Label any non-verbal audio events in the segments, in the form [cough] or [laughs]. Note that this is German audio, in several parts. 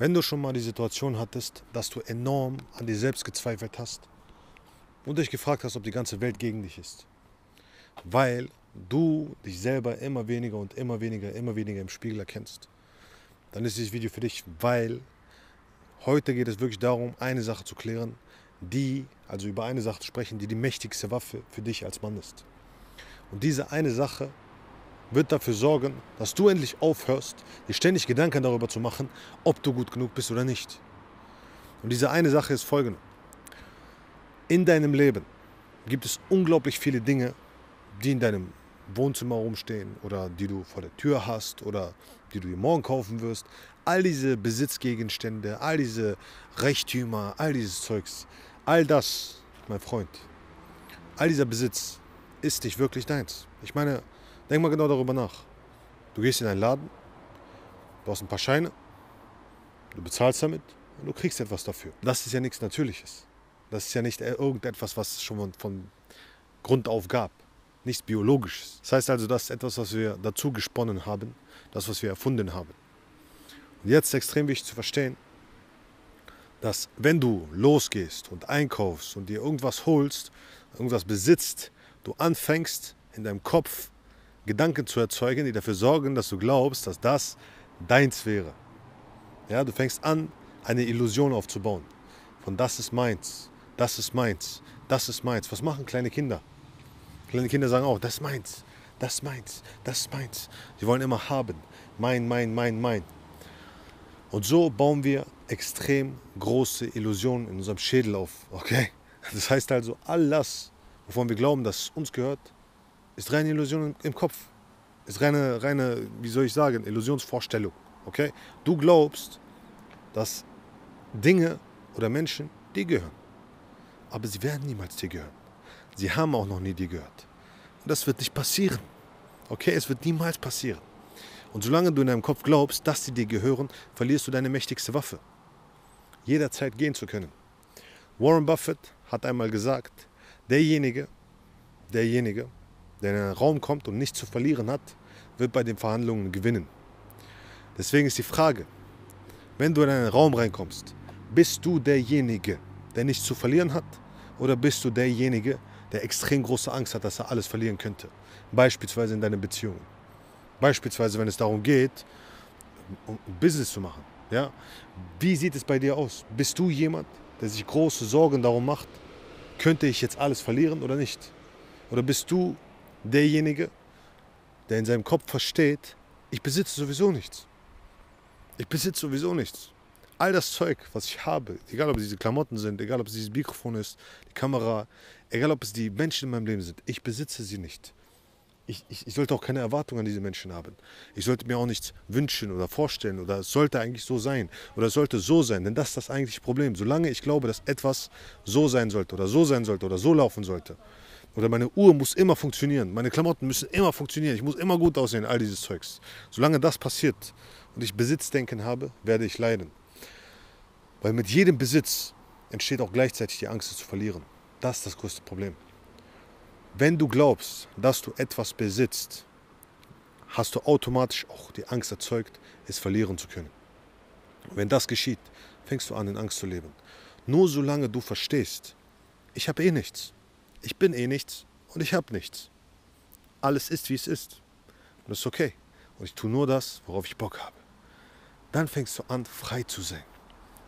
Wenn du schon mal die Situation hattest, dass du enorm an dir selbst gezweifelt hast und dich gefragt hast, ob die ganze Welt gegen dich ist, weil du dich selber immer weniger und immer weniger, immer weniger im Spiegel erkennst, dann ist dieses Video für dich, weil heute geht es wirklich darum, eine Sache zu klären, die, also über eine Sache zu sprechen, die die mächtigste Waffe für dich als Mann ist. Und diese eine Sache wird dafür sorgen, dass du endlich aufhörst, dir ständig Gedanken darüber zu machen, ob du gut genug bist oder nicht. Und diese eine Sache ist folgende. In deinem Leben gibt es unglaublich viele Dinge, die in deinem Wohnzimmer rumstehen oder die du vor der Tür hast oder die du dir morgen kaufen wirst. All diese Besitzgegenstände, all diese Reichtümer, all dieses Zeugs, all das, mein Freund, all dieser Besitz ist nicht wirklich deins. Ich meine, Denk mal genau darüber nach. Du gehst in einen Laden, du hast ein paar Scheine, du bezahlst damit und du kriegst etwas dafür. Das ist ja nichts Natürliches. Das ist ja nicht irgendetwas, was es schon von Grund auf gab. Nichts Biologisches. Das heißt also, das ist etwas, was wir dazu gesponnen haben, das, was wir erfunden haben. Und jetzt ist extrem wichtig zu verstehen, dass wenn du losgehst und einkaufst und dir irgendwas holst, irgendwas besitzt, du anfängst in deinem Kopf Gedanken zu erzeugen, die dafür sorgen, dass du glaubst, dass das deins wäre. Ja, du fängst an, eine Illusion aufzubauen. Von das ist meins, das ist meins, das ist meins. Was machen kleine Kinder? Kleine Kinder sagen auch, das ist meins, das ist meins, das ist meins. Sie wollen immer haben. Mein, mein, mein, mein. Und so bauen wir extrem große Illusionen in unserem Schädel auf. Okay? Das heißt also, all das, wovon wir glauben, dass es uns gehört, ist reine Illusion im Kopf. Ist reine, reine, wie soll ich sagen, Illusionsvorstellung. Okay? Du glaubst, dass Dinge oder Menschen dir gehören. Aber sie werden niemals dir gehören. Sie haben auch noch nie dir gehört. Und das wird nicht passieren. Okay? Es wird niemals passieren. Und solange du in deinem Kopf glaubst, dass sie dir gehören, verlierst du deine mächtigste Waffe. Jederzeit gehen zu können. Warren Buffett hat einmal gesagt, derjenige, derjenige, der in einen Raum kommt und nichts zu verlieren hat, wird bei den Verhandlungen gewinnen. Deswegen ist die Frage, wenn du in einen Raum reinkommst, bist du derjenige, der nichts zu verlieren hat oder bist du derjenige, der extrem große Angst hat, dass er alles verlieren könnte? Beispielsweise in deinen Beziehungen. Beispielsweise, wenn es darum geht, um Business zu machen. Ja? Wie sieht es bei dir aus? Bist du jemand, der sich große Sorgen darum macht, könnte ich jetzt alles verlieren oder nicht? Oder bist du derjenige, der in seinem Kopf versteht, ich besitze sowieso nichts. Ich besitze sowieso nichts. All das Zeug, was ich habe, egal ob es diese Klamotten sind, egal ob es dieses Mikrofon ist, die Kamera, egal ob es die Menschen in meinem Leben sind, ich besitze sie nicht. Ich, ich, ich, sollte auch keine Erwartungen an diese Menschen haben. Ich sollte mir auch nichts wünschen oder vorstellen oder es sollte eigentlich so sein oder es sollte so sein, denn das ist das eigentliche Problem. Solange ich glaube, dass etwas so sein sollte oder so sein sollte oder so laufen sollte, oder meine Uhr muss immer funktionieren. Meine Klamotten müssen immer funktionieren. Ich muss immer gut aussehen, all dieses Zeugs. Solange das passiert und ich Besitzdenken habe, werde ich leiden. Weil mit jedem Besitz entsteht auch gleichzeitig die Angst, es zu verlieren. Das ist das größte Problem. Wenn du glaubst, dass du etwas besitzt, hast du automatisch auch die Angst erzeugt, es verlieren zu können. wenn das geschieht, fängst du an, in Angst zu leben. Nur solange du verstehst, ich habe eh nichts ich bin eh nichts und ich habe nichts. Alles ist, wie es ist. Und das ist okay. Und ich tue nur das, worauf ich Bock habe. Dann fängst du an, frei zu sein.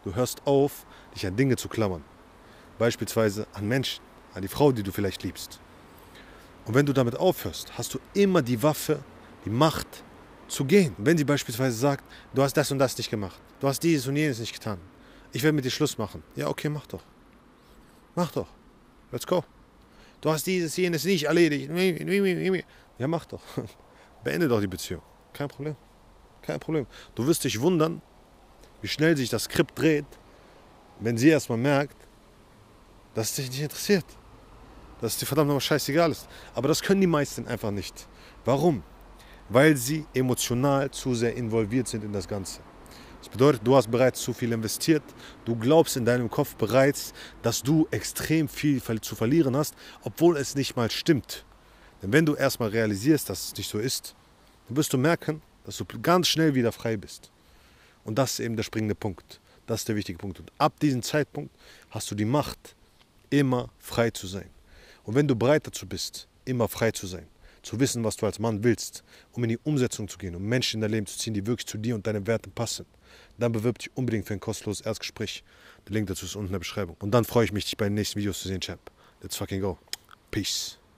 Du hörst auf, dich an Dinge zu klammern. Beispielsweise an Menschen, an die Frau, die du vielleicht liebst. Und wenn du damit aufhörst, hast du immer die Waffe, die Macht zu gehen. Wenn sie beispielsweise sagt, du hast das und das nicht gemacht, du hast dieses und jenes nicht getan, ich will mit dir Schluss machen. Ja, okay, mach doch. Mach doch. Let's go. Du hast dieses, jenes nicht erledigt. Ja, mach doch. [laughs] Beende doch die Beziehung. Kein Problem. Kein Problem. Du wirst dich wundern, wie schnell sich das Skript dreht, wenn sie erstmal merkt, dass es dich nicht interessiert. Dass es dir verdammt nochmal scheißegal ist. Aber das können die meisten einfach nicht. Warum? Weil sie emotional zu sehr involviert sind in das Ganze. Das bedeutet, du hast bereits zu viel investiert. Du glaubst in deinem Kopf bereits, dass du extrem viel zu verlieren hast, obwohl es nicht mal stimmt. Denn wenn du erstmal realisierst, dass es nicht so ist, dann wirst du merken, dass du ganz schnell wieder frei bist. Und das ist eben der springende Punkt. Das ist der wichtige Punkt. Und ab diesem Zeitpunkt hast du die Macht, immer frei zu sein. Und wenn du bereit dazu bist, immer frei zu sein, zu wissen, was du als Mann willst, um in die Umsetzung zu gehen, um Menschen in dein Leben zu ziehen, die wirklich zu dir und deinen Werten passen, dann bewirb dich unbedingt für ein kostenloses Erstgespräch. Der Link dazu ist unten in der Beschreibung. Und dann freue ich mich, dich bei den nächsten Videos zu sehen, Chap. Let's fucking go. Peace.